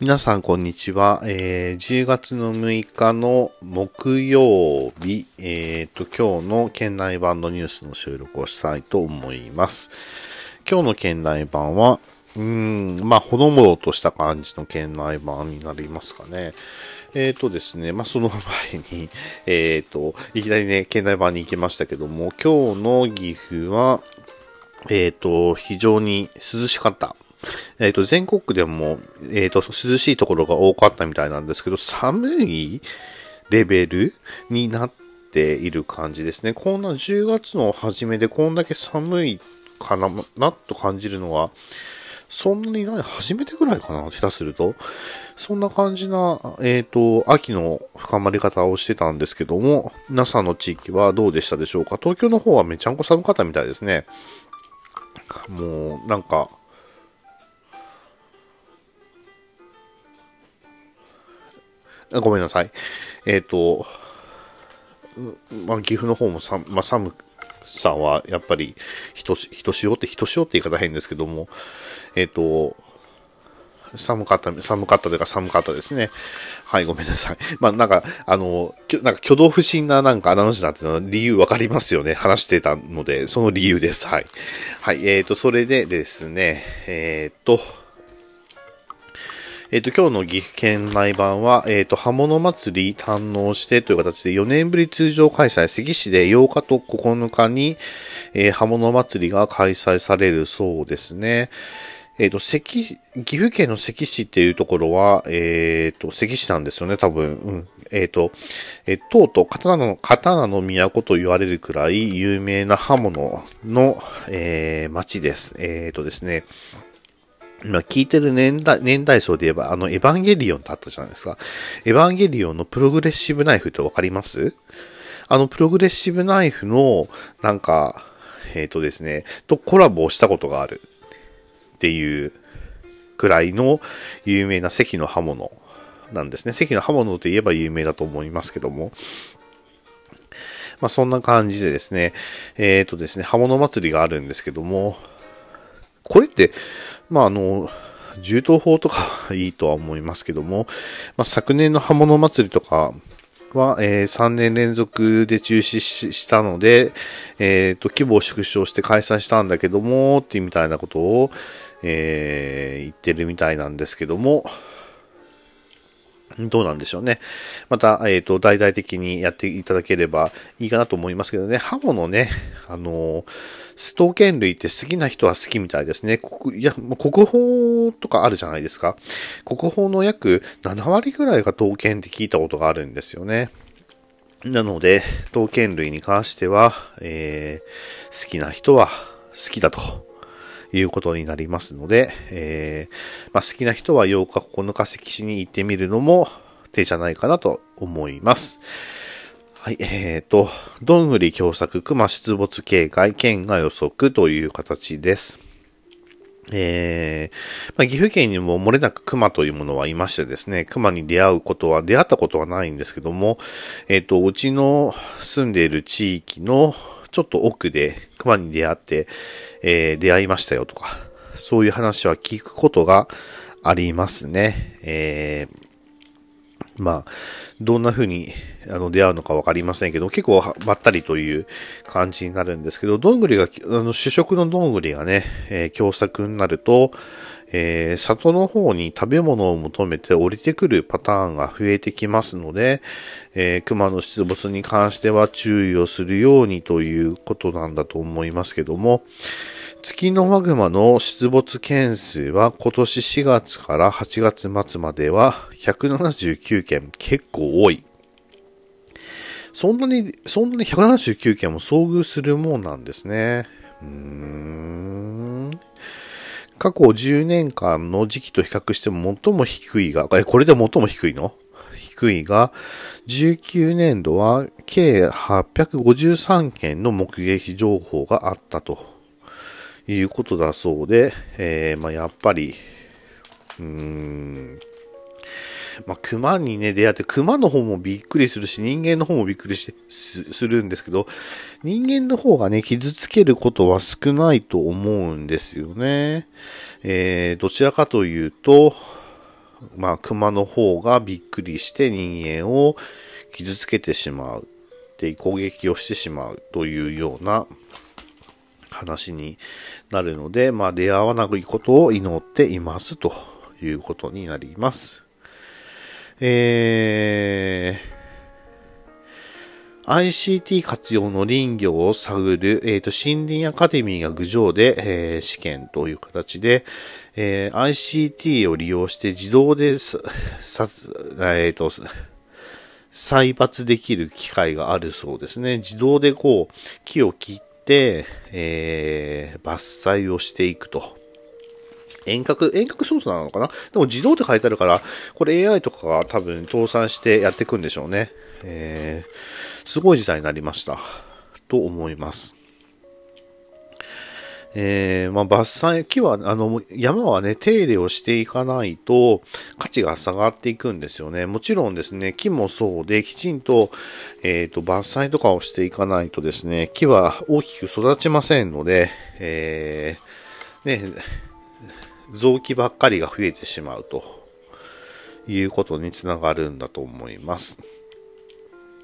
皆さん、こんにちは。えー、10月の6日の木曜日、えっ、ー、と、今日の県内版のニュースの収録をしたいと思います。今日の県内版は、うん、まあ、ほのぼのとした感じの県内版になりますかね。えっ、ー、とですね、まあ、その前に、えっ、ー、と、いきなりね、県内版に行きましたけども、今日の岐阜は、えっ、と、非常に涼しかった。えっ、ー、と、全国でも、えっ、ー、と、涼しいところが多かったみたいなんですけど、寒いレベルになっている感じですね。こんな10月の初めでこんだけ寒いかな、なっと感じるのは、そんなにない、初めてぐらいかな、下手すると。そんな感じな、えっ、ー、と、秋の深まり方をしてたんですけども、皆さんの地域はどうでしたでしょうか？東京の方はめちゃんこ寒かったみたいですね。もう、なんか、ごめんなさい。えっ、ー、と、まあ、岐阜の方もさ、まあ、寒さんはやっぱり、ひとし、ひとしおって、ひとしおって言い方変ですけども、えっ、ー、と、寒かった、寒かったというか寒かったですね。はい、ごめんなさい。まあ、なんか、あの、なんか挙動不審ななんかアナウンスだっていうのは理由わかりますよね。話してたので、その理由です。はい。はい、えっ、ー、と、それでですね、えっ、ー、と、えっ、ー、と、今日の岐阜県内版は、えっ、ー、と、刃物祭り堪能してという形で4年ぶり通常開催、関市で8日と9日に、えー、刃物祭りが開催されるそうですね。えっ、ー、と、関、岐阜県の関市っていうところは、えっ、ー、と、関市なんですよね、多分。うん。えっ、ー、と、えー、とうとう刀の、刀の都と言われるくらい有名な刃物の、えー、町です。えっ、とですね。今聞いてる年代、年代層で言えば、あの、エヴァンゲリオンってあったじゃないですか。エヴァンゲリオンのプログレッシブナイフってわかります？あの、プログレッシブナイフの、なんか、えっ、ー、とですね、とコラボをしたことがあるっていうくらいの有名な関の刃物なんですね。関の刃物と言えば有名だと思いますけども。まあ、そんな感じでですね、えっ、ー、とですね、刃物祭りがあるんですけども、これって、まあ、あの、銃刀法とかいいとは思いますけども、まあ、昨年の刃物祭りとかは、えー、3年連続で中止したので、えっ、ー、と、規模を縮小して開催したんだけども、ってみたいなことを、えー、言ってるみたいなんですけども、どうなんでしょうね。また、えっ、ー、と、大々的にやっていただければいいかなと思いますけどね、刃物ね、あのー、ストーケン類って好きな人は好きみたいですね。国、いや、国宝とかあるじゃないですか。国宝の約7割ぐらいが刀剣って聞いたことがあるんですよね。なので、刀剣類に関しては、えー、好きな人は好きだと。いうことになりますので、えー、まあ、好きな人は8日9日関市に行ってみるのも手じゃないかなと思います。はい、えーと、どんぐり共作熊出没警戒県が予測という形です。えー、まあ、岐阜県にも漏れなく熊というものはいましてですね、熊に出会うことは、出会ったことはないんですけども、えっ、ー、と、うちの住んでいる地域のちょっと奥で熊に出会って、えー、出会いましたよとか、そういう話は聞くことがありますね。えー、まあ、どんな風にあの出会うのかわかりませんけど、結構ばったりという感じになるんですけど、どんぐりが、あの主食のどんぐりがね、えー、共作になると、えー、里の方に食べ物を求めて降りてくるパターンが増えてきますので、えー、熊の出没に関しては注意をするようにということなんだと思いますけども、月のマグマの出没件数は今年4月から8月末までは179件、結構多い。そんなに、そんなに179件も遭遇するもんなんですね。うーん。過去10年間の時期と比較しても最も低いが、え、これで最も低いの？低いが、19年度は計853件の目撃情報があったということだそうで、えー、まあ、やっぱり、うーん、まあ、熊にね、出会って、熊の方もびっくりするし、人間の方もびっくりしてするんですけど、人間の方がね、傷つけることは少ないと思うんですよね。えー、どちらかというと、まあ、熊の方がびっくりして人間を傷つけてしまう。で、攻撃をしてしまうというような話になるので、まあ、出会わないことを祈っていますということになります。えー、ICT 活用の林業を探る、えっ、ー、と、森林アカデミーが郡上で、えー、試験という形で、えー、ICT を利用して自動でさ、さえっ、ー、と、採伐できる機械があるそうですね。自動でこう、木を切って、えー、伐採をしていくと。遠隔、遠隔操作なのかな？でも自動って書いてあるから、これ AI とかが多分搭載してやっていくんでしょうね。えー、すごい時代になりました。と思います。えー、まあ、伐採、木は、あの、山はね、手入れをしていかないと価値が下がっていくんですよね。もちろんですね、木もそうで、きちんと、えっ、ー、と、伐採とかをしていかないとですね、木は大きく育ちませんので、えー、ね、臓器ばっかりが増えてしまうということにつながるんだと思います。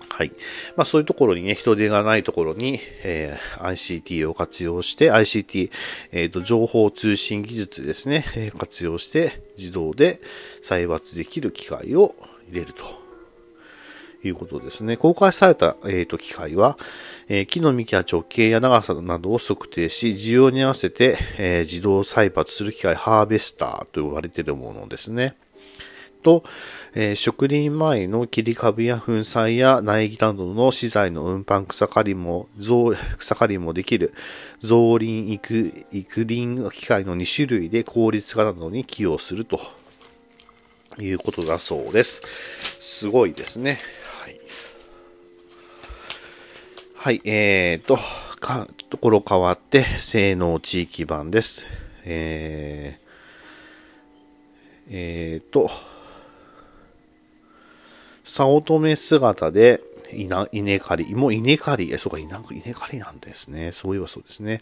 はい。まあそういうところにね、人手がないところに、えー、ICT を活用して、ICT、えっ、ー、と、情報通信技術ですね、え、活用して自動で裁伐できる機械を入れると。いうことですね。公開された、えーと、機械は、えー、木の幹や直径や長さなどを測定し、需要に合わせて、えー、自動採伐する機械、ハーベスターと呼ばれているものですね。と、えー、植林前の切り株や粉砕や苗木などの資材の運搬草刈りも、草刈りもできる造林育育林機械の2種類で効率化などに寄与するということだそうです。すごいですね。はい。えーと、か、ところ変わって、性能地域版です。えー、えーと、早乙女姿で、稲刈り、もう稲刈り、え、そうか、稲刈りなんですね。そういえばそうですね。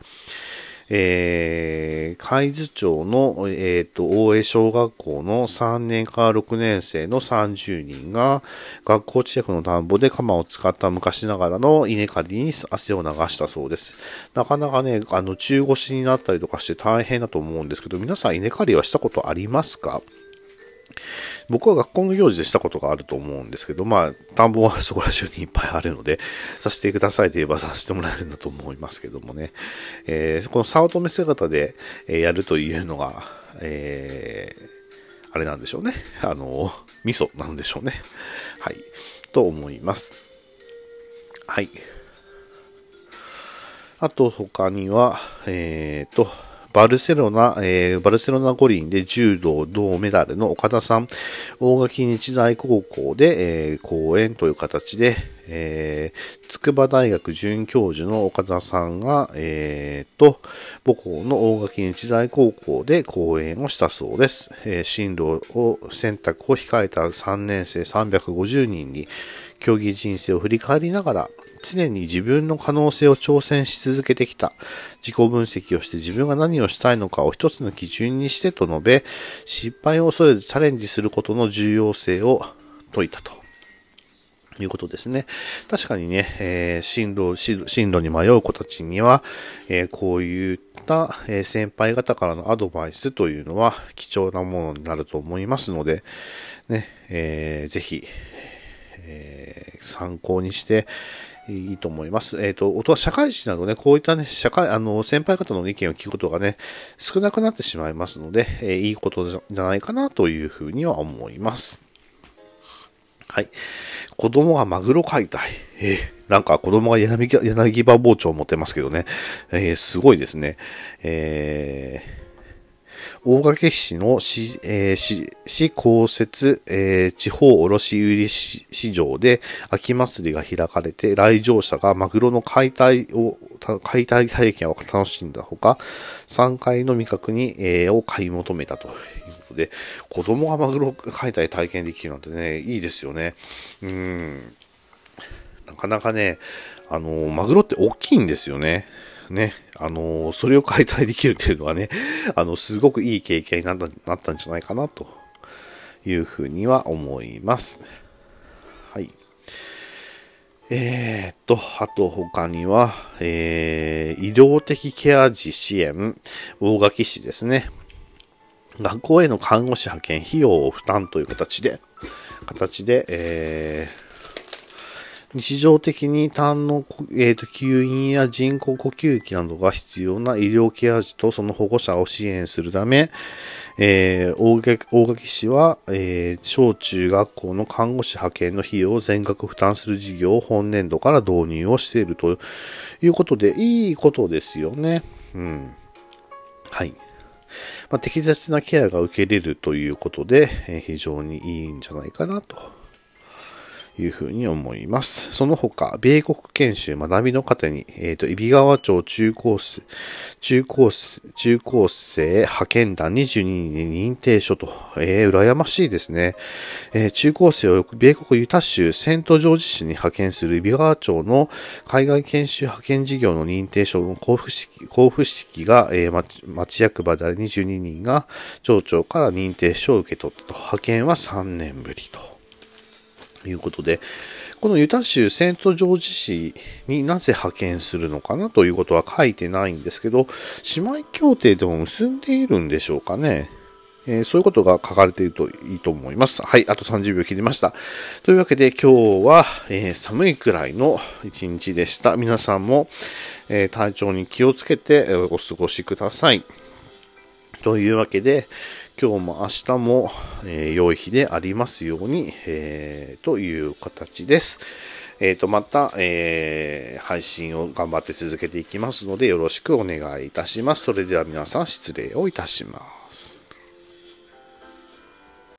えー、海津町の、えっ、ー、と、大江小学校の3年から6年生の30人が、学校近くの田んぼで鎌を使った昔ながらの稲刈りに汗を流したそうです。なかなかね、あの、中腰になったりとかして大変だと思うんですけど、皆さん稲刈りはしたことありますか？僕は学校の行事でしたことがあると思うんですけど、まあ、田んぼはそこら中にいっぱいあるので、させてくださいと言えばさせてもらえるんだと思いますけどもね。えー、この早乙女姿で、えやるというのが、えー、あれなんでしょうね。あの、味噌なんでしょうね。はい。と思います。はい。あと他には、えっ、ー、と、バルセロナ、えー、バルセロナ五輪で柔道銅メダルの岡田さん、大垣日大高校で、えー、講演という形で、えー、筑波大学准教授の岡田さんが、えー、と、母校の大垣日大高校で講演をしたそうです。えー、進路を選択を控えた3年生350人に、競技人生を振り返りながら、常に自分の可能性を挑戦し続けてきた。自己分析をして自分が何をしたいのかを一つの基準にしてと述べ、失敗を恐れずチャレンジすることの重要性を説いたと。いうことですね。確かにね、えー、進路、進路に迷う子たちには、えー、こういった、え、先輩方からのアドバイスというのは貴重なものになると思いますので、ね、えー、ぜひ、え、参考にして、いいと思います。えっ、ー、と、音は社会人などね、こういったね、社会、あの、先輩方の意見を聞くことがね、少なくなってしまいますので、えー、いいことじゃないかなというふうには思います。はい。子供がマグロ解体。えー、なんか子供が柳柳葉包丁を持ってますけどね。えー、すごいですね。えー大垣市の市、えー、市、市公設、えー、地方卸売市場で秋祭りが開かれて、来場者がマグロの解体を、解体体験を楽しんだほか、3階の味覚に、えー、を買い求めたということで、子供がマグロ解体体験できるなんてね、いいですよね。うん。なかなかね、あの、マグロって大きいんですよね。ね、あの、それを解体できるっていうのはね、あの、すごくいい経験になったなったんじゃないかなというふうには思います。はい。えー、っと、あと他には、えー、医療的ケア児支援、大垣市ですね。学校への看護師派遣費用を負担という形で、形で、えー、日常的に痰の、えーと、吸引や人工呼吸器などが必要な医療ケア児とその保護者を支援するため、えー、大垣大垣市は、えー、小中学校の看護師派遣の費用を全額負担する事業を本年度から導入をしているということで、いいことですよね。うん。はい。まあ、適切なケアが受けれるということで、えー、非常にいいんじゃないかなというふうに思います。その他、米国研修学びの糧に、えっ、ー、と、揖斐川町中高生、中高生、中高生派遣団22人に認定書と、えー、羨ましいですね。えー、中高生を米国ユタ州セントジョージ市に派遣する揖斐川町の海外研修派遣事業の認定書の交付式、交付式が、えー、町役場である22人が町長から認定書を受け取ったと。派遣は3年ぶりと。いうことで、このユタ州セントジョージ市になぜ派遣するのかなということは書いてないんですけど、姉妹協定でも結んでいるんでしょうかね。えー、そういうことが書かれているといいと思います。はい、あと30秒切りました。というわけで今日は、えー、寒いくらいの一日でした。皆さんも、えー、体調に気をつけてお過ごしください。というわけで、今日も明日も、えー、良い日でありますように、えー、という形です。えっ、ー、と、また、えー、配信を頑張って続けていきますので、よろしくお願いいたします。それでは皆さん失礼をいたします。